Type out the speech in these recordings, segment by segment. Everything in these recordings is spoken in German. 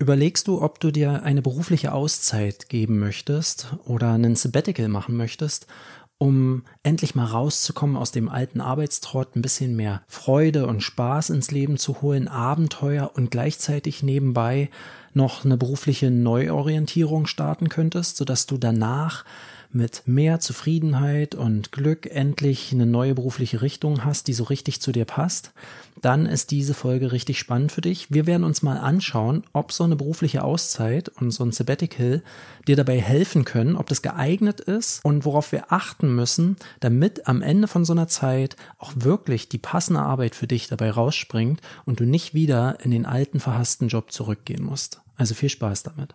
Überlegst du, ob du dir eine berufliche Auszeit geben möchtest oder einen Sabbatical machen möchtest, um endlich mal rauszukommen aus dem alten Arbeitstrott, ein bisschen mehr Freude und Spaß ins Leben zu holen, Abenteuer und gleichzeitig nebenbei noch eine berufliche Neuorientierung starten könntest, sodass du danach mit mehr Zufriedenheit und Glück endlich eine neue berufliche Richtung hast, die so richtig zu dir passt, dann ist diese Folge richtig spannend für dich. Wir werden uns mal anschauen, ob so eine berufliche Auszeit und so ein Sabbatical dir dabei helfen können, ob das geeignet ist und worauf wir achten müssen, damit am Ende von so einer Zeit auch wirklich die passende Arbeit für dich dabei rausspringt und du nicht wieder in den alten verhassten Job zurückgehen musst. Also viel Spaß damit.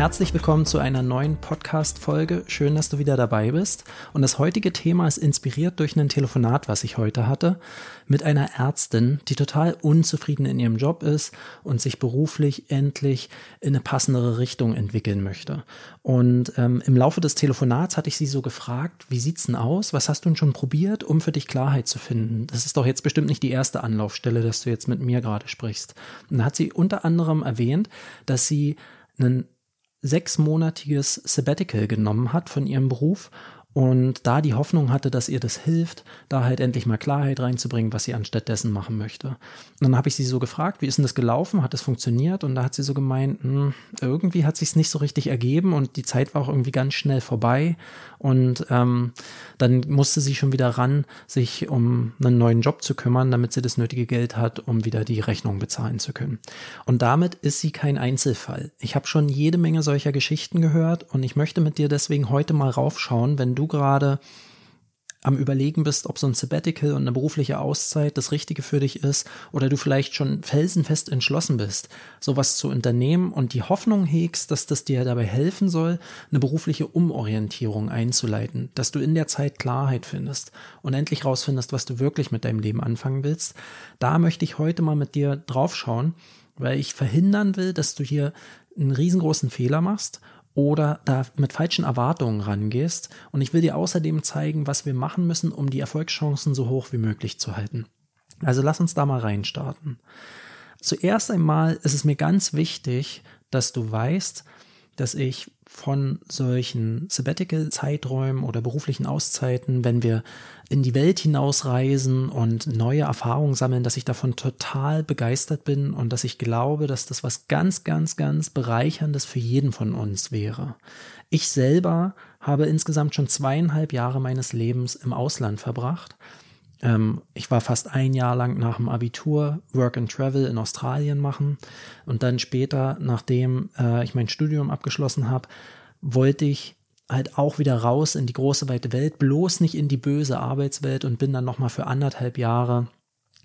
Herzlich willkommen zu einer neuen Podcast-Folge. Schön, dass du wieder dabei bist. Und das heutige Thema ist inspiriert durch ein Telefonat, was ich heute hatte, mit einer Ärztin, die total unzufrieden in ihrem Job ist und sich beruflich endlich in eine passendere Richtung entwickeln möchte. Und ähm, im Laufe des Telefonats hatte ich sie so gefragt, wie sieht's denn aus? Was hast du denn schon probiert, um für dich Klarheit zu finden? Das ist doch jetzt bestimmt nicht die erste Anlaufstelle, dass du jetzt mit mir gerade sprichst. Und da hat sie unter anderem erwähnt, dass sie einen sechsmonatiges Sabbatical genommen hat von ihrem Beruf und da die Hoffnung hatte, dass ihr das hilft, da halt endlich mal Klarheit reinzubringen, was sie anstattdessen machen möchte. Und dann habe ich sie so gefragt, wie ist denn das gelaufen? Hat das funktioniert? Und da hat sie so gemeint, hm, irgendwie hat sich nicht so richtig ergeben und die Zeit war auch irgendwie ganz schnell vorbei. Und ähm, dann musste sie schon wieder ran, sich um einen neuen Job zu kümmern, damit sie das nötige Geld hat, um wieder die Rechnung bezahlen zu können. Und damit ist sie kein Einzelfall. Ich habe schon jede Menge solcher Geschichten gehört und ich möchte mit dir deswegen heute mal raufschauen, wenn du du gerade am Überlegen bist, ob so ein Sabbatical und eine berufliche Auszeit das Richtige für dich ist oder du vielleicht schon felsenfest entschlossen bist, sowas zu unternehmen und die Hoffnung hegst, dass das dir dabei helfen soll, eine berufliche Umorientierung einzuleiten, dass du in der Zeit Klarheit findest und endlich rausfindest, was du wirklich mit deinem Leben anfangen willst. Da möchte ich heute mal mit dir draufschauen, weil ich verhindern will, dass du hier einen riesengroßen Fehler machst oder da mit falschen Erwartungen rangehst. Und ich will dir außerdem zeigen, was wir machen müssen, um die Erfolgschancen so hoch wie möglich zu halten. Also lass uns da mal reinstarten. Zuerst einmal ist es mir ganz wichtig, dass du weißt, dass ich von solchen Sabbatical-Zeiträumen oder beruflichen Auszeiten, wenn wir in die Welt hinausreisen und neue Erfahrungen sammeln, dass ich davon total begeistert bin und dass ich glaube, dass das was ganz, ganz, ganz bereicherndes für jeden von uns wäre. Ich selber habe insgesamt schon zweieinhalb Jahre meines Lebens im Ausland verbracht ähm, ich war fast ein Jahr lang nach dem Abitur Work and Travel in Australien machen. Und dann später, nachdem äh, ich mein Studium abgeschlossen habe, wollte ich halt auch wieder raus in die große weite Welt, bloß nicht in die böse Arbeitswelt und bin dann noch mal für anderthalb Jahre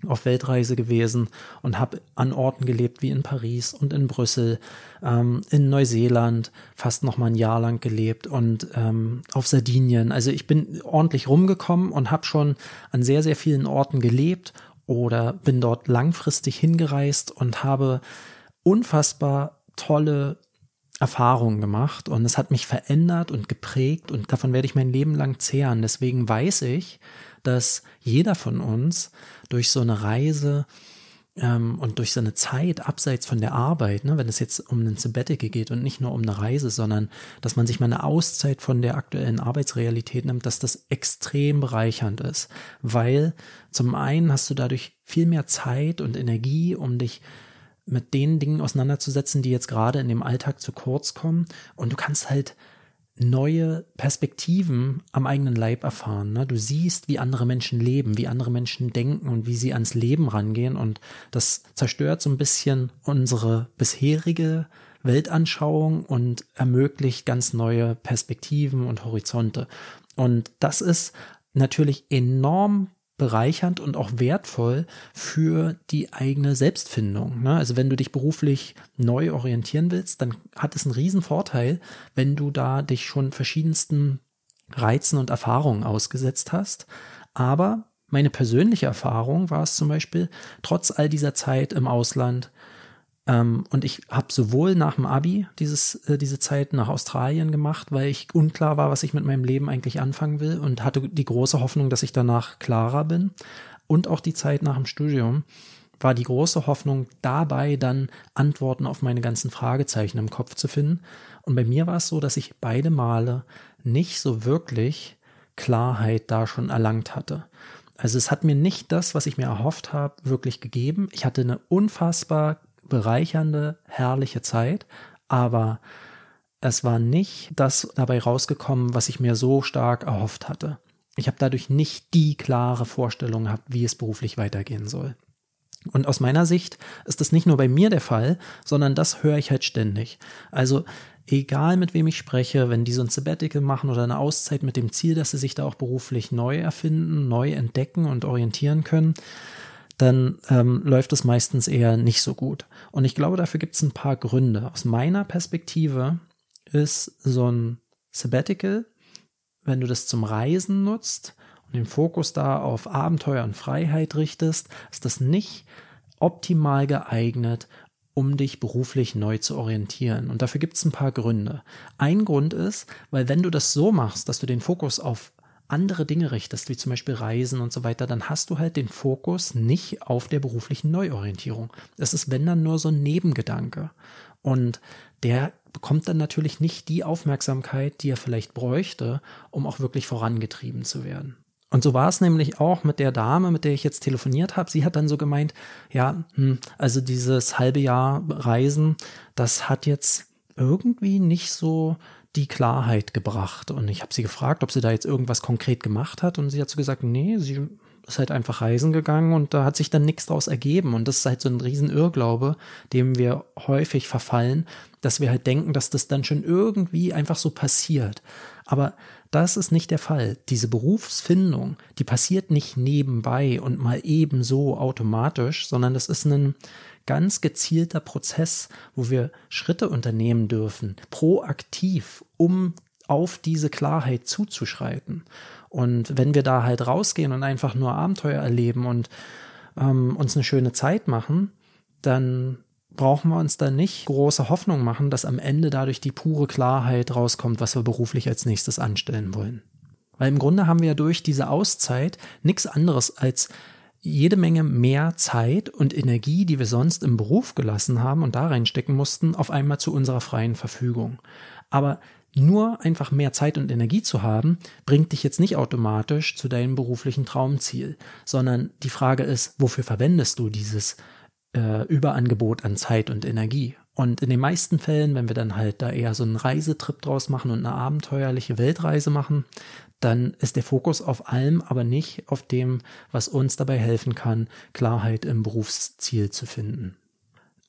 auf Weltreise gewesen und habe an Orten gelebt wie in Paris und in Brüssel, ähm, in Neuseeland fast noch mal ein Jahr lang gelebt und ähm, auf Sardinien. Also ich bin ordentlich rumgekommen und habe schon an sehr, sehr vielen Orten gelebt oder bin dort langfristig hingereist und habe unfassbar tolle Erfahrungen gemacht und es hat mich verändert und geprägt und davon werde ich mein Leben lang zehren. Deswegen weiß ich, dass jeder von uns durch so eine Reise ähm, und durch so eine Zeit abseits von der Arbeit, ne, wenn es jetzt um einen Sabbatical geht und nicht nur um eine Reise, sondern dass man sich mal eine Auszeit von der aktuellen Arbeitsrealität nimmt, dass das extrem bereichernd ist, weil zum einen hast du dadurch viel mehr Zeit und Energie, um dich mit den Dingen auseinanderzusetzen, die jetzt gerade in dem Alltag zu kurz kommen. Und du kannst halt neue Perspektiven am eigenen Leib erfahren. Ne? Du siehst, wie andere Menschen leben, wie andere Menschen denken und wie sie ans Leben rangehen. Und das zerstört so ein bisschen unsere bisherige Weltanschauung und ermöglicht ganz neue Perspektiven und Horizonte. Und das ist natürlich enorm bereichernd und auch wertvoll für die eigene Selbstfindung. Ne? Also wenn du dich beruflich neu orientieren willst, dann hat es einen riesen Vorteil, wenn du da dich schon verschiedensten Reizen und Erfahrungen ausgesetzt hast. Aber meine persönliche Erfahrung war es zum Beispiel, trotz all dieser Zeit im Ausland, und ich habe sowohl nach dem Abi dieses, äh, diese Zeit nach Australien gemacht, weil ich unklar war, was ich mit meinem Leben eigentlich anfangen will und hatte die große Hoffnung, dass ich danach klarer bin. Und auch die Zeit nach dem Studium war die große Hoffnung dabei, dann Antworten auf meine ganzen Fragezeichen im Kopf zu finden. Und bei mir war es so, dass ich beide Male nicht so wirklich Klarheit da schon erlangt hatte. Also es hat mir nicht das, was ich mir erhofft habe, wirklich gegeben. Ich hatte eine unfassbar bereichernde, herrliche Zeit, aber es war nicht das dabei rausgekommen, was ich mir so stark erhofft hatte. Ich habe dadurch nicht die klare Vorstellung gehabt, wie es beruflich weitergehen soll. Und aus meiner Sicht ist das nicht nur bei mir der Fall, sondern das höre ich halt ständig. Also egal mit wem ich spreche, wenn die so ein Sabbatical machen oder eine Auszeit mit dem Ziel, dass sie sich da auch beruflich neu erfinden, neu entdecken und orientieren können, dann ähm, läuft es meistens eher nicht so gut. Und ich glaube, dafür gibt es ein paar Gründe. Aus meiner Perspektive ist so ein Sabbatical, wenn du das zum Reisen nutzt und den Fokus da auf Abenteuer und Freiheit richtest, ist das nicht optimal geeignet, um dich beruflich neu zu orientieren. Und dafür gibt es ein paar Gründe. Ein Grund ist, weil wenn du das so machst, dass du den Fokus auf andere Dinge richtest, wie zum Beispiel Reisen und so weiter, dann hast du halt den Fokus nicht auf der beruflichen Neuorientierung. Das ist, wenn dann nur so ein Nebengedanke. Und der bekommt dann natürlich nicht die Aufmerksamkeit, die er vielleicht bräuchte, um auch wirklich vorangetrieben zu werden. Und so war es nämlich auch mit der Dame, mit der ich jetzt telefoniert habe. Sie hat dann so gemeint, ja, hm, also dieses halbe Jahr Reisen, das hat jetzt irgendwie nicht so die Klarheit gebracht. Und ich habe sie gefragt, ob sie da jetzt irgendwas konkret gemacht hat. Und sie hat so gesagt, nee, sie ist halt einfach reisen gegangen und da hat sich dann nichts draus ergeben. Und das ist halt so ein riesen Irrglaube, dem wir häufig verfallen, dass wir halt denken, dass das dann schon irgendwie einfach so passiert. Aber das ist nicht der Fall. Diese Berufsfindung, die passiert nicht nebenbei und mal ebenso automatisch, sondern das ist ein ganz gezielter Prozess, wo wir Schritte unternehmen dürfen, proaktiv, um auf diese Klarheit zuzuschreiten. Und wenn wir da halt rausgehen und einfach nur Abenteuer erleben und ähm, uns eine schöne Zeit machen, dann brauchen wir uns da nicht große Hoffnung machen, dass am Ende dadurch die pure Klarheit rauskommt, was wir beruflich als nächstes anstellen wollen. Weil im Grunde haben wir ja durch diese Auszeit nichts anderes als jede Menge mehr Zeit und Energie, die wir sonst im Beruf gelassen haben und da reinstecken mussten, auf einmal zu unserer freien Verfügung. Aber nur einfach mehr Zeit und Energie zu haben, bringt dich jetzt nicht automatisch zu deinem beruflichen Traumziel, sondern die Frage ist, wofür verwendest du dieses äh, Überangebot an Zeit und Energie? Und in den meisten Fällen, wenn wir dann halt da eher so einen Reisetrip draus machen und eine abenteuerliche Weltreise machen, dann ist der Fokus auf allem, aber nicht auf dem, was uns dabei helfen kann, Klarheit im Berufsziel zu finden.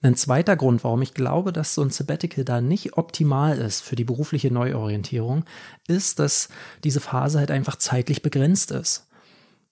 Ein zweiter Grund, warum ich glaube, dass so ein Sabbatical da nicht optimal ist für die berufliche Neuorientierung, ist, dass diese Phase halt einfach zeitlich begrenzt ist.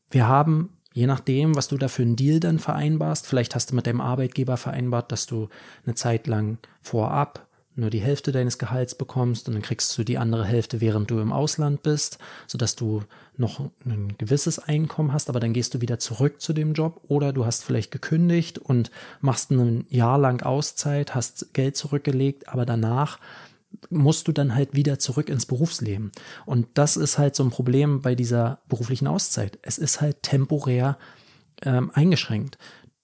Wir haben, je nachdem, was du da für einen Deal dann vereinbarst, vielleicht hast du mit deinem Arbeitgeber vereinbart, dass du eine Zeit lang vorab nur die Hälfte deines Gehalts bekommst und dann kriegst du die andere Hälfte, während du im Ausland bist, sodass du noch ein gewisses Einkommen hast, aber dann gehst du wieder zurück zu dem Job oder du hast vielleicht gekündigt und machst ein Jahr lang Auszeit, hast Geld zurückgelegt, aber danach musst du dann halt wieder zurück ins Berufsleben. Und das ist halt so ein Problem bei dieser beruflichen Auszeit. Es ist halt temporär ähm, eingeschränkt.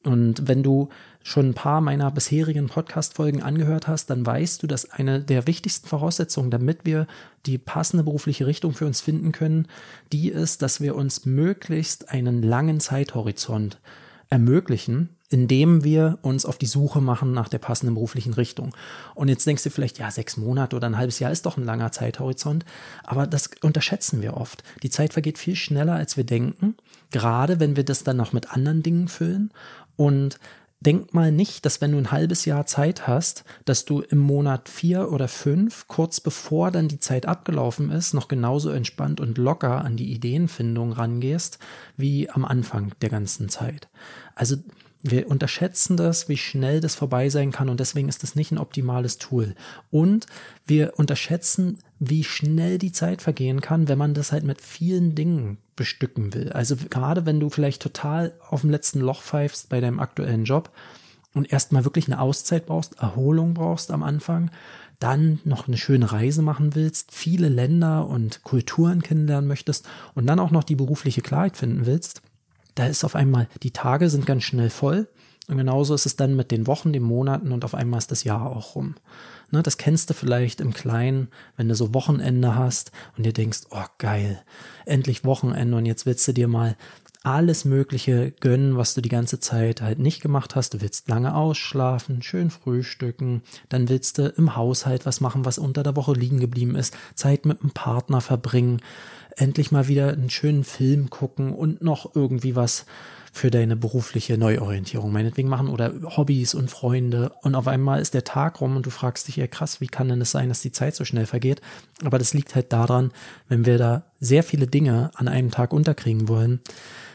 Und wenn du schon ein paar meiner bisherigen Podcast-Folgen angehört hast, dann weißt du, dass eine der wichtigsten Voraussetzungen, damit wir die passende berufliche Richtung für uns finden können, die ist, dass wir uns möglichst einen langen Zeithorizont ermöglichen, indem wir uns auf die Suche machen nach der passenden beruflichen Richtung. Und jetzt denkst du vielleicht, ja, sechs Monate oder ein halbes Jahr ist doch ein langer Zeithorizont, aber das unterschätzen wir oft. Die Zeit vergeht viel schneller, als wir denken, gerade wenn wir das dann noch mit anderen Dingen füllen. Und denk mal nicht, dass wenn du ein halbes Jahr Zeit hast, dass du im Monat vier oder fünf, kurz bevor dann die Zeit abgelaufen ist, noch genauso entspannt und locker an die Ideenfindung rangehst, wie am Anfang der ganzen Zeit. Also wir unterschätzen das, wie schnell das vorbei sein kann und deswegen ist das nicht ein optimales Tool. Und wir unterschätzen, wie schnell die Zeit vergehen kann, wenn man das halt mit vielen Dingen bestücken will. Also gerade wenn du vielleicht total auf dem letzten Loch pfeifst bei deinem aktuellen Job und erstmal wirklich eine Auszeit brauchst, Erholung brauchst am Anfang, dann noch eine schöne Reise machen willst, viele Länder und Kulturen kennenlernen möchtest und dann auch noch die berufliche Klarheit finden willst, da ist auf einmal, die Tage sind ganz schnell voll. Und genauso ist es dann mit den Wochen, den Monaten und auf einmal ist das Jahr auch rum. Ne, das kennst du vielleicht im Kleinen, wenn du so Wochenende hast und dir denkst, oh geil, endlich Wochenende und jetzt willst du dir mal alles Mögliche gönnen, was du die ganze Zeit halt nicht gemacht hast. Du willst lange ausschlafen, schön frühstücken, dann willst du im Haushalt was machen, was unter der Woche liegen geblieben ist, Zeit mit einem Partner verbringen, endlich mal wieder einen schönen Film gucken und noch irgendwie was für deine berufliche Neuorientierung meinetwegen machen oder Hobbys und Freunde und auf einmal ist der Tag rum und du fragst dich, ja krass, wie kann denn das sein, dass die Zeit so schnell vergeht? Aber das liegt halt daran, wenn wir da sehr viele Dinge an einem Tag unterkriegen wollen,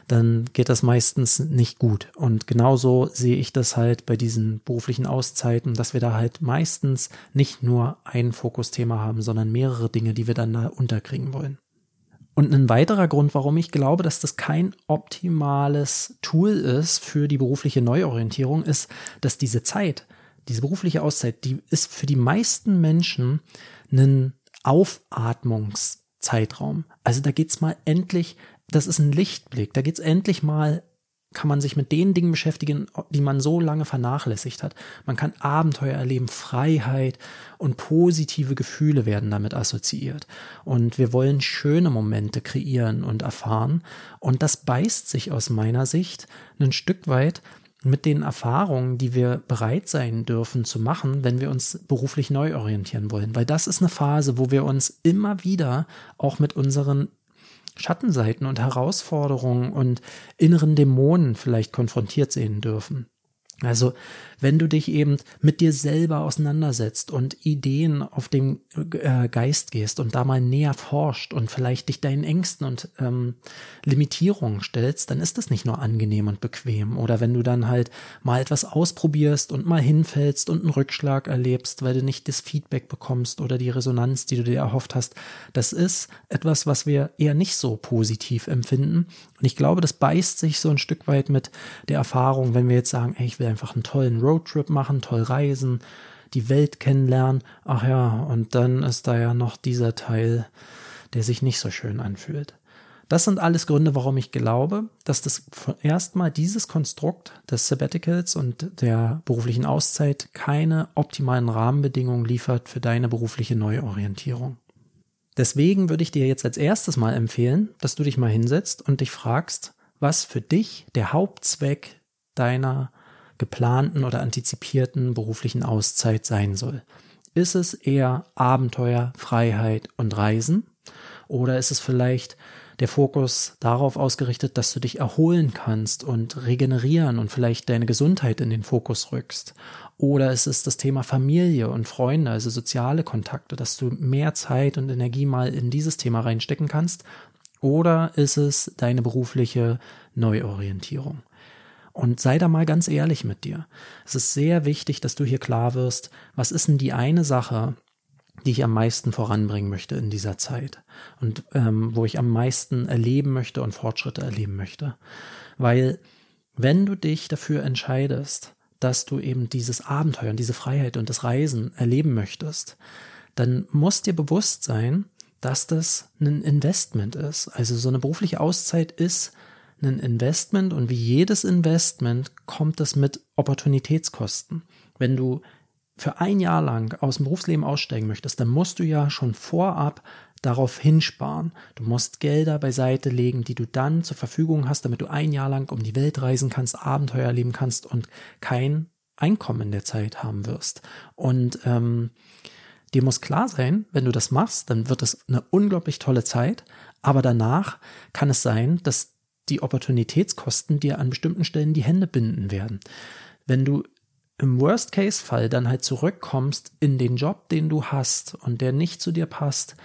dann geht das meistens nicht gut. Und genauso sehe ich das halt bei diesen beruflichen Auszeiten, dass wir da halt meistens nicht nur ein Fokusthema haben, sondern mehrere Dinge, die wir dann da unterkriegen wollen. Und ein weiterer Grund, warum ich glaube, dass das kein optimales Tool ist für die berufliche Neuorientierung, ist, dass diese Zeit, diese berufliche Auszeit, die ist für die meisten Menschen ein Aufatmungszeitraum. Also da geht's mal endlich, das ist ein Lichtblick, da geht's endlich mal kann man sich mit den Dingen beschäftigen, die man so lange vernachlässigt hat. Man kann Abenteuer erleben, Freiheit und positive Gefühle werden damit assoziiert. Und wir wollen schöne Momente kreieren und erfahren. Und das beißt sich aus meiner Sicht ein Stück weit mit den Erfahrungen, die wir bereit sein dürfen zu machen, wenn wir uns beruflich neu orientieren wollen. Weil das ist eine Phase, wo wir uns immer wieder auch mit unseren Schattenseiten und Herausforderungen und inneren Dämonen vielleicht konfrontiert sehen dürfen. Also wenn du dich eben mit dir selber auseinandersetzt und Ideen auf den äh, Geist gehst und da mal näher forscht und vielleicht dich deinen Ängsten und ähm, Limitierungen stellst, dann ist das nicht nur angenehm und bequem. Oder wenn du dann halt mal etwas ausprobierst und mal hinfällst und einen Rückschlag erlebst, weil du nicht das Feedback bekommst oder die Resonanz, die du dir erhofft hast, das ist etwas, was wir eher nicht so positiv empfinden. Und ich glaube, das beißt sich so ein Stück weit mit der Erfahrung, wenn wir jetzt sagen, ey, ich will einfach einen tollen Roadtrip machen, toll reisen, die Welt kennenlernen. Ach ja, und dann ist da ja noch dieser Teil, der sich nicht so schön anfühlt. Das sind alles Gründe, warum ich glaube, dass das erstmal dieses Konstrukt des Sabbaticals und der beruflichen Auszeit keine optimalen Rahmenbedingungen liefert für deine berufliche Neuorientierung. Deswegen würde ich dir jetzt als erstes mal empfehlen, dass du dich mal hinsetzt und dich fragst, was für dich der Hauptzweck deiner geplanten oder antizipierten beruflichen Auszeit sein soll. Ist es eher Abenteuer, Freiheit und Reisen? Oder ist es vielleicht der Fokus darauf ausgerichtet, dass du dich erholen kannst und regenerieren und vielleicht deine Gesundheit in den Fokus rückst? Oder ist es das Thema Familie und Freunde, also soziale Kontakte, dass du mehr Zeit und Energie mal in dieses Thema reinstecken kannst? Oder ist es deine berufliche Neuorientierung? Und sei da mal ganz ehrlich mit dir. Es ist sehr wichtig, dass du hier klar wirst, was ist denn die eine Sache, die ich am meisten voranbringen möchte in dieser Zeit und ähm, wo ich am meisten erleben möchte und Fortschritte erleben möchte. Weil wenn du dich dafür entscheidest, dass du eben dieses Abenteuer und diese Freiheit und das Reisen erleben möchtest, dann muss dir bewusst sein, dass das ein Investment ist. Also so eine berufliche Auszeit ist ein Investment und wie jedes Investment kommt es mit Opportunitätskosten. Wenn du für ein Jahr lang aus dem Berufsleben aussteigen möchtest, dann musst du ja schon vorab darauf hinsparen. Du musst Gelder beiseite legen, die du dann zur Verfügung hast, damit du ein Jahr lang um die Welt reisen kannst, Abenteuer erleben kannst und kein Einkommen in der Zeit haben wirst. Und ähm, dir muss klar sein, wenn du das machst, dann wird es eine unglaublich tolle Zeit, aber danach kann es sein, dass die Opportunitätskosten dir an bestimmten Stellen die Hände binden werden. wenn du im Worst-Case-Fall dann halt zurückkommst in den Job, den du hast und der nicht zu dir passt,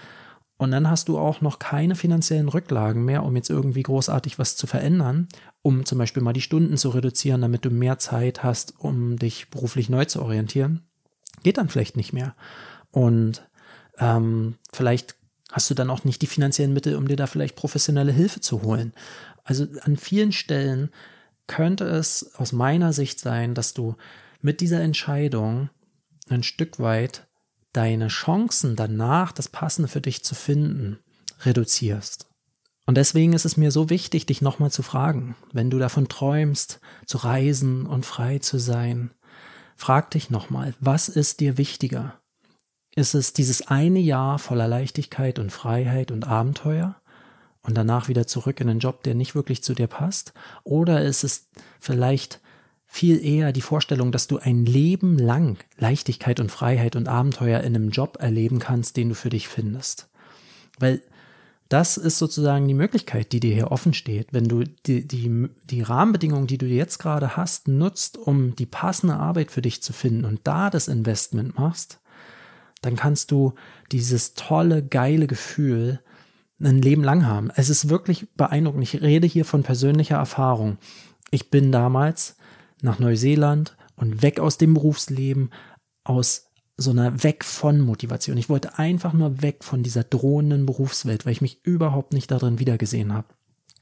und dann hast du auch noch keine finanziellen Rücklagen mehr, um jetzt irgendwie großartig was zu verändern, um zum Beispiel mal die Stunden zu reduzieren, damit du mehr Zeit hast, um dich beruflich neu zu orientieren. Geht dann vielleicht nicht mehr. Und ähm, vielleicht hast du dann auch nicht die finanziellen Mittel, um dir da vielleicht professionelle Hilfe zu holen. Also an vielen Stellen könnte es aus meiner Sicht sein, dass du mit dieser Entscheidung ein Stück weit deine Chancen danach, das Passende für dich zu finden, reduzierst. Und deswegen ist es mir so wichtig, dich nochmal zu fragen, wenn du davon träumst, zu reisen und frei zu sein, frag dich nochmal, was ist dir wichtiger? Ist es dieses eine Jahr voller Leichtigkeit und Freiheit und Abenteuer und danach wieder zurück in einen Job, der nicht wirklich zu dir passt? Oder ist es vielleicht viel eher die Vorstellung, dass du ein Leben lang Leichtigkeit und Freiheit und Abenteuer in einem Job erleben kannst, den du für dich findest. Weil das ist sozusagen die Möglichkeit, die dir hier offen steht. Wenn du die, die, die Rahmenbedingungen, die du jetzt gerade hast, nutzt, um die passende Arbeit für dich zu finden und da das Investment machst, dann kannst du dieses tolle, geile Gefühl ein Leben lang haben. Es ist wirklich beeindruckend. Ich rede hier von persönlicher Erfahrung. Ich bin damals nach Neuseeland und weg aus dem Berufsleben, aus so einer Weg von Motivation. Ich wollte einfach nur weg von dieser drohenden Berufswelt, weil ich mich überhaupt nicht darin wiedergesehen habe.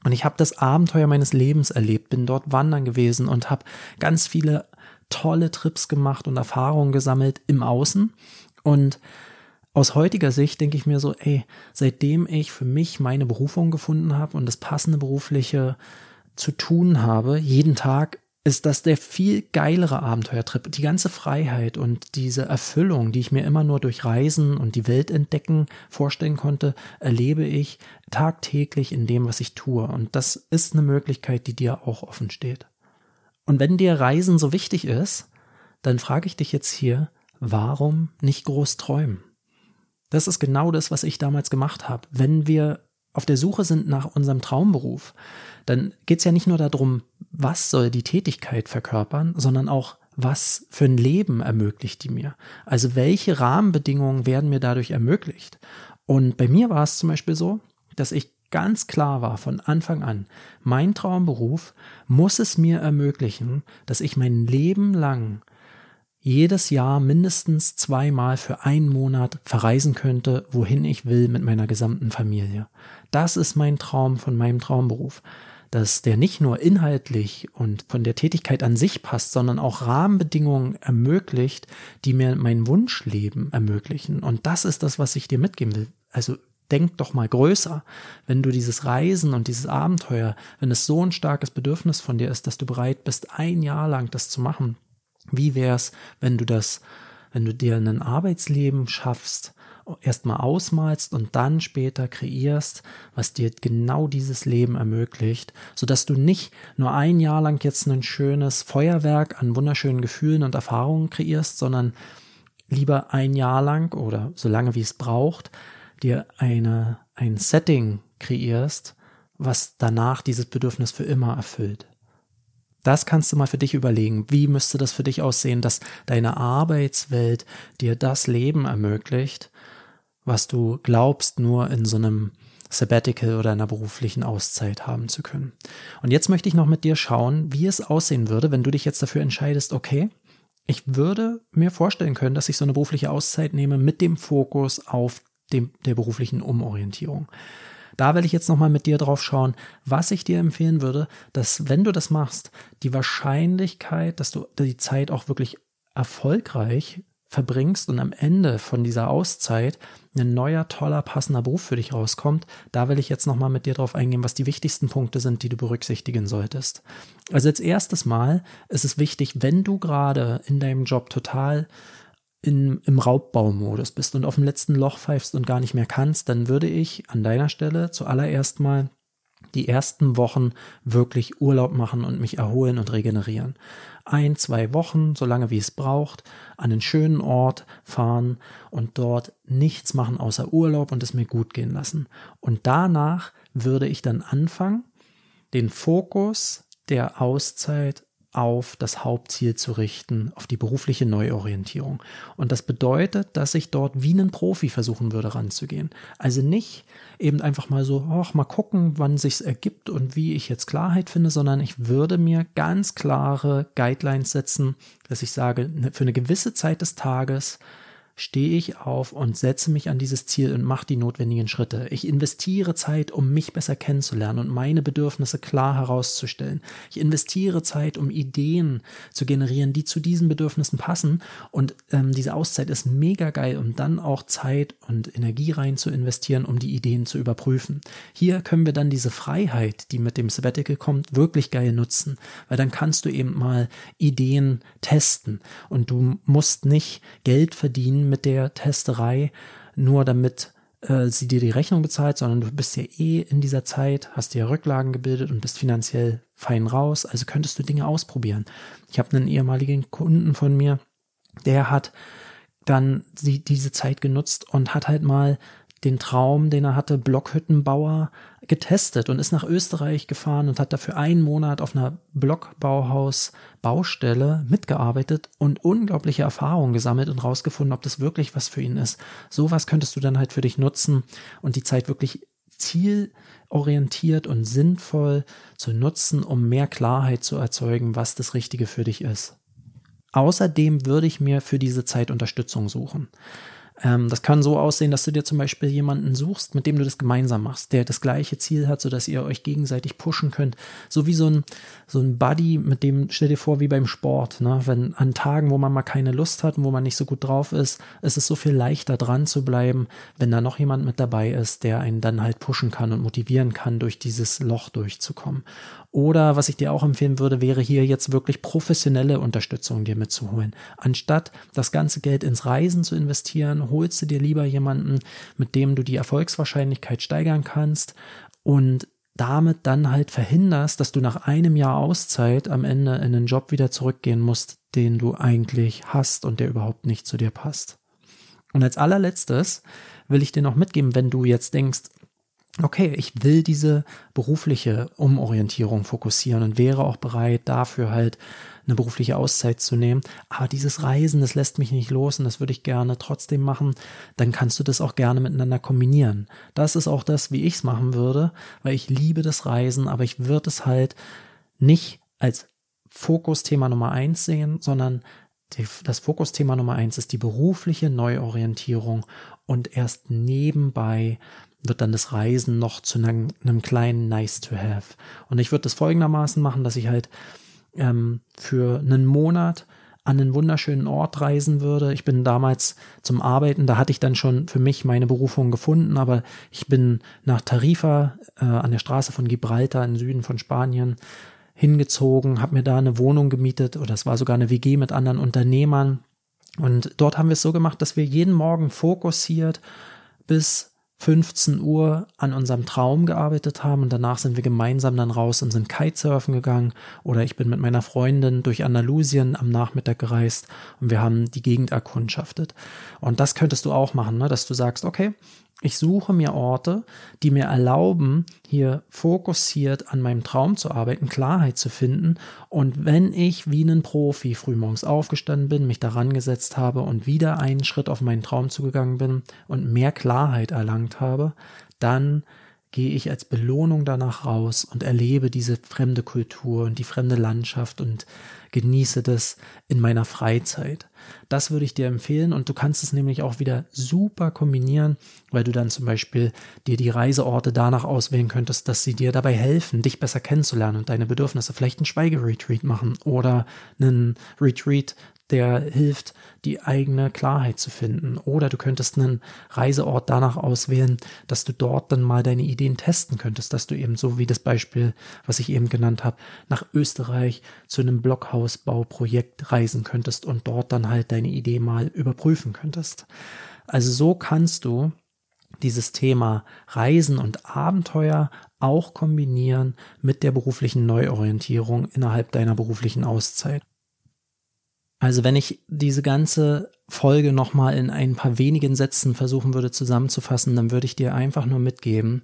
Und ich habe das Abenteuer meines Lebens erlebt, bin dort wandern gewesen und habe ganz viele tolle Trips gemacht und Erfahrungen gesammelt im Außen. Und aus heutiger Sicht denke ich mir so, ey, seitdem ich für mich meine Berufung gefunden habe und das passende berufliche zu tun habe, jeden Tag ist das der viel geilere Abenteuertrip. Die ganze Freiheit und diese Erfüllung, die ich mir immer nur durch Reisen und die Welt entdecken vorstellen konnte, erlebe ich tagtäglich in dem, was ich tue. Und das ist eine Möglichkeit, die dir auch offen steht. Und wenn dir Reisen so wichtig ist, dann frage ich dich jetzt hier, warum nicht groß träumen? Das ist genau das, was ich damals gemacht habe. Wenn wir auf der Suche sind nach unserem Traumberuf, dann geht es ja nicht nur darum, was soll die Tätigkeit verkörpern, sondern auch, was für ein Leben ermöglicht die mir? Also welche Rahmenbedingungen werden mir dadurch ermöglicht? Und bei mir war es zum Beispiel so, dass ich ganz klar war von Anfang an, mein Traumberuf muss es mir ermöglichen, dass ich mein Leben lang jedes Jahr mindestens zweimal für einen Monat verreisen könnte, wohin ich will mit meiner gesamten Familie. Das ist mein Traum von meinem Traumberuf. Dass der nicht nur inhaltlich und von der Tätigkeit an sich passt, sondern auch Rahmenbedingungen ermöglicht, die mir mein Wunschleben ermöglichen. Und das ist das, was ich dir mitgeben will. Also denk doch mal größer. Wenn du dieses Reisen und dieses Abenteuer, wenn es so ein starkes Bedürfnis von dir ist, dass du bereit bist, ein Jahr lang das zu machen, wie wär's, wenn du das, wenn du dir ein Arbeitsleben schaffst, erstmal ausmalst und dann später kreierst, was dir genau dieses Leben ermöglicht, sodass du nicht nur ein Jahr lang jetzt ein schönes Feuerwerk an wunderschönen Gefühlen und Erfahrungen kreierst, sondern lieber ein Jahr lang oder so lange wie es braucht, dir eine, ein Setting kreierst, was danach dieses Bedürfnis für immer erfüllt. Das kannst du mal für dich überlegen. Wie müsste das für dich aussehen, dass deine Arbeitswelt dir das Leben ermöglicht, was du glaubst, nur in so einem Sabbatical oder einer beruflichen Auszeit haben zu können. Und jetzt möchte ich noch mit dir schauen, wie es aussehen würde, wenn du dich jetzt dafür entscheidest, okay, ich würde mir vorstellen können, dass ich so eine berufliche Auszeit nehme mit dem Fokus auf dem, der beruflichen Umorientierung. Da will ich jetzt nochmal mit dir drauf schauen, was ich dir empfehlen würde, dass wenn du das machst, die Wahrscheinlichkeit, dass du die Zeit auch wirklich erfolgreich verbringst und am Ende von dieser Auszeit ein neuer, toller, passender Beruf für dich rauskommt, da will ich jetzt nochmal mit dir drauf eingehen, was die wichtigsten Punkte sind, die du berücksichtigen solltest. Also als erstes Mal ist es wichtig, wenn du gerade in deinem Job total in, im Raubbaumodus bist und auf dem letzten Loch pfeifst und gar nicht mehr kannst, dann würde ich an deiner Stelle zuallererst mal die ersten Wochen wirklich Urlaub machen und mich erholen und regenerieren. Ein, zwei Wochen, so lange wie es braucht, an einen schönen Ort fahren und dort nichts machen außer Urlaub und es mir gut gehen lassen. Und danach würde ich dann anfangen, den Fokus der Auszeit auf das Hauptziel zu richten, auf die berufliche Neuorientierung. Und das bedeutet, dass ich dort wie ein Profi versuchen würde ranzugehen. Also nicht eben einfach mal so, ach, mal gucken, wann sich's ergibt und wie ich jetzt Klarheit finde, sondern ich würde mir ganz klare Guidelines setzen, dass ich sage, ne, für eine gewisse Zeit des Tages stehe ich auf und setze mich an dieses Ziel und mache die notwendigen Schritte. Ich investiere Zeit, um mich besser kennenzulernen und meine Bedürfnisse klar herauszustellen. Ich investiere Zeit, um Ideen zu generieren, die zu diesen Bedürfnissen passen. Und ähm, diese Auszeit ist mega geil, um dann auch Zeit und Energie rein zu investieren, um die Ideen zu überprüfen. Hier können wir dann diese Freiheit, die mit dem Sabbatical kommt, wirklich geil nutzen, weil dann kannst du eben mal Ideen testen und du musst nicht Geld verdienen mit der Testerei, nur damit äh, sie dir die Rechnung bezahlt, sondern du bist ja eh in dieser Zeit, hast dir Rücklagen gebildet und bist finanziell fein raus, also könntest du Dinge ausprobieren. Ich habe einen ehemaligen Kunden von mir, der hat dann die, diese Zeit genutzt und hat halt mal den Traum, den er hatte, Blockhüttenbauer, getestet und ist nach Österreich gefahren und hat dafür einen Monat auf einer Blockbauhaus-Baustelle mitgearbeitet und unglaubliche Erfahrungen gesammelt und rausgefunden, ob das wirklich was für ihn ist. Sowas könntest du dann halt für dich nutzen und die Zeit wirklich zielorientiert und sinnvoll zu nutzen, um mehr Klarheit zu erzeugen, was das Richtige für dich ist. Außerdem würde ich mir für diese Zeit Unterstützung suchen. Ähm, das kann so aussehen, dass du dir zum Beispiel jemanden suchst, mit dem du das gemeinsam machst, der das gleiche Ziel hat, sodass ihr euch gegenseitig pushen könnt. So wie so ein, so ein Buddy, mit dem, stell dir vor, wie beim Sport, ne? Wenn an Tagen, wo man mal keine Lust hat und wo man nicht so gut drauf ist, ist es so viel leichter dran zu bleiben, wenn da noch jemand mit dabei ist, der einen dann halt pushen kann und motivieren kann, durch dieses Loch durchzukommen. Oder was ich dir auch empfehlen würde, wäre hier jetzt wirklich professionelle Unterstützung dir mitzuholen. Anstatt das ganze Geld ins Reisen zu investieren, holst du dir lieber jemanden, mit dem du die Erfolgswahrscheinlichkeit steigern kannst und damit dann halt verhinderst, dass du nach einem Jahr Auszeit am Ende in einen Job wieder zurückgehen musst, den du eigentlich hast und der überhaupt nicht zu dir passt. Und als allerletztes will ich dir noch mitgeben, wenn du jetzt denkst, okay, ich will diese berufliche Umorientierung fokussieren und wäre auch bereit, dafür halt eine berufliche Auszeit zu nehmen. Aber dieses Reisen, das lässt mich nicht los und das würde ich gerne trotzdem machen. Dann kannst du das auch gerne miteinander kombinieren. Das ist auch das, wie ich es machen würde, weil ich liebe das Reisen, aber ich würde es halt nicht als Fokusthema Nummer eins sehen, sondern das Fokusthema Nummer eins ist die berufliche Neuorientierung und erst nebenbei wird dann das Reisen noch zu einem, kleinen Nice to Have. Und ich würde das folgendermaßen machen, dass ich halt ähm, für einen Monat an einen wunderschönen Ort reisen würde. Ich bin damals zum Arbeiten, da hatte ich dann schon für mich meine Berufung gefunden, aber ich bin nach Tarifa äh, an der Straße von Gibraltar im Süden von Spanien hingezogen, habe mir da eine Wohnung gemietet oder es war sogar eine WG mit anderen Unternehmern. Und dort haben wir es so gemacht, dass wir jeden Morgen fokussiert bis 15 Uhr an unserem Traum gearbeitet haben und danach sind wir gemeinsam dann raus und sind Kitesurfen gegangen oder ich bin mit meiner Freundin durch Andalusien am Nachmittag gereist und wir haben die Gegend erkundschaftet. Und das könntest du auch machen, ne? dass du sagst, okay, ich suche mir Orte, die mir erlauben, hier fokussiert an meinem Traum zu arbeiten, Klarheit zu finden. Und wenn ich wie ein Profi frühmorgens aufgestanden bin, mich daran gesetzt habe und wieder einen Schritt auf meinen Traum zugegangen bin und mehr Klarheit erlangt habe, dann gehe ich als Belohnung danach raus und erlebe diese fremde Kultur und die fremde Landschaft und genieße das in meiner Freizeit. Das würde ich dir empfehlen und du kannst es nämlich auch wieder super kombinieren, weil du dann zum Beispiel dir die Reiseorte danach auswählen könntest, dass sie dir dabei helfen, dich besser kennenzulernen und deine Bedürfnisse. Vielleicht einen Schweigeretreat machen oder einen Retreat der hilft, die eigene Klarheit zu finden. Oder du könntest einen Reiseort danach auswählen, dass du dort dann mal deine Ideen testen könntest, dass du eben so wie das Beispiel, was ich eben genannt habe, nach Österreich zu einem Blockhausbauprojekt reisen könntest und dort dann halt deine Idee mal überprüfen könntest. Also so kannst du dieses Thema Reisen und Abenteuer auch kombinieren mit der beruflichen Neuorientierung innerhalb deiner beruflichen Auszeit. Also wenn ich diese ganze Folge nochmal in ein paar wenigen Sätzen versuchen würde zusammenzufassen, dann würde ich dir einfach nur mitgeben,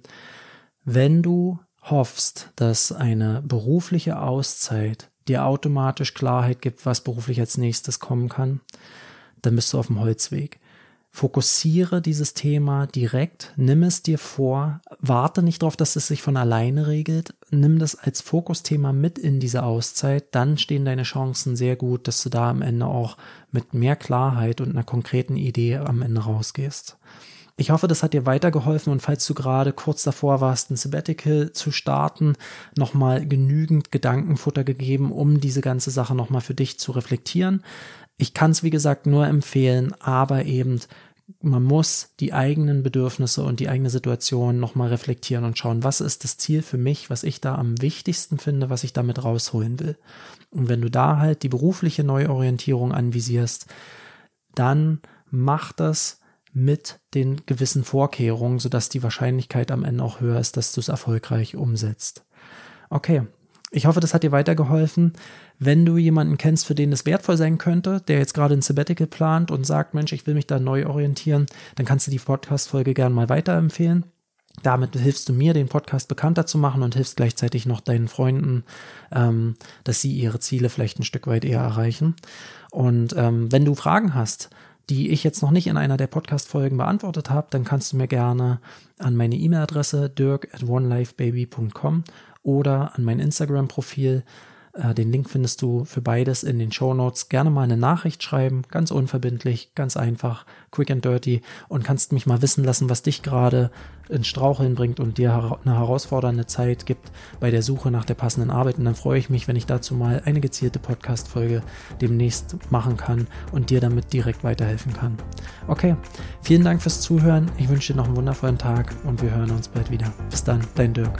wenn du hoffst, dass eine berufliche Auszeit dir automatisch Klarheit gibt, was beruflich als nächstes kommen kann, dann bist du auf dem Holzweg. Fokussiere dieses Thema direkt, nimm es dir vor, warte nicht darauf, dass es sich von alleine regelt, nimm das als Fokusthema mit in diese Auszeit, dann stehen deine Chancen sehr gut, dass du da am Ende auch mit mehr Klarheit und einer konkreten Idee am Ende rausgehst. Ich hoffe, das hat dir weitergeholfen und falls du gerade kurz davor warst, ein Sabbatical zu starten, nochmal genügend Gedankenfutter gegeben, um diese ganze Sache nochmal für dich zu reflektieren. Ich kann es, wie gesagt, nur empfehlen, aber eben man muss die eigenen Bedürfnisse und die eigene Situation nochmal reflektieren und schauen, was ist das Ziel für mich, was ich da am wichtigsten finde, was ich damit rausholen will. Und wenn du da halt die berufliche Neuorientierung anvisierst, dann mach das mit den gewissen Vorkehrungen, sodass die Wahrscheinlichkeit am Ende auch höher ist, dass du es erfolgreich umsetzt. Okay, ich hoffe, das hat dir weitergeholfen. Wenn du jemanden kennst, für den es wertvoll sein könnte, der jetzt gerade ein Sabbatical plant und sagt, Mensch, ich will mich da neu orientieren, dann kannst du die Podcast-Folge gerne mal weiterempfehlen. Damit hilfst du mir, den Podcast bekannter zu machen und hilfst gleichzeitig noch deinen Freunden, ähm, dass sie ihre Ziele vielleicht ein Stück weit eher erreichen. Und ähm, wenn du Fragen hast, die ich jetzt noch nicht in einer der Podcast-Folgen beantwortet habe, dann kannst du mir gerne an meine E-Mail-Adresse dirk at onelifebaby.com oder an mein Instagram-Profil äh, den Link findest du für beides in den Show Notes. Gerne mal eine Nachricht schreiben, ganz unverbindlich, ganz einfach, quick and dirty und kannst mich mal wissen lassen, was dich gerade ins Straucheln bringt und dir eine herausfordernde Zeit gibt bei der Suche nach der passenden Arbeit. Und dann freue ich mich, wenn ich dazu mal eine gezielte Podcast-Folge demnächst machen kann und dir damit direkt weiterhelfen kann. Okay, vielen Dank fürs Zuhören. Ich wünsche dir noch einen wundervollen Tag und wir hören uns bald wieder. Bis dann, dein Dirk.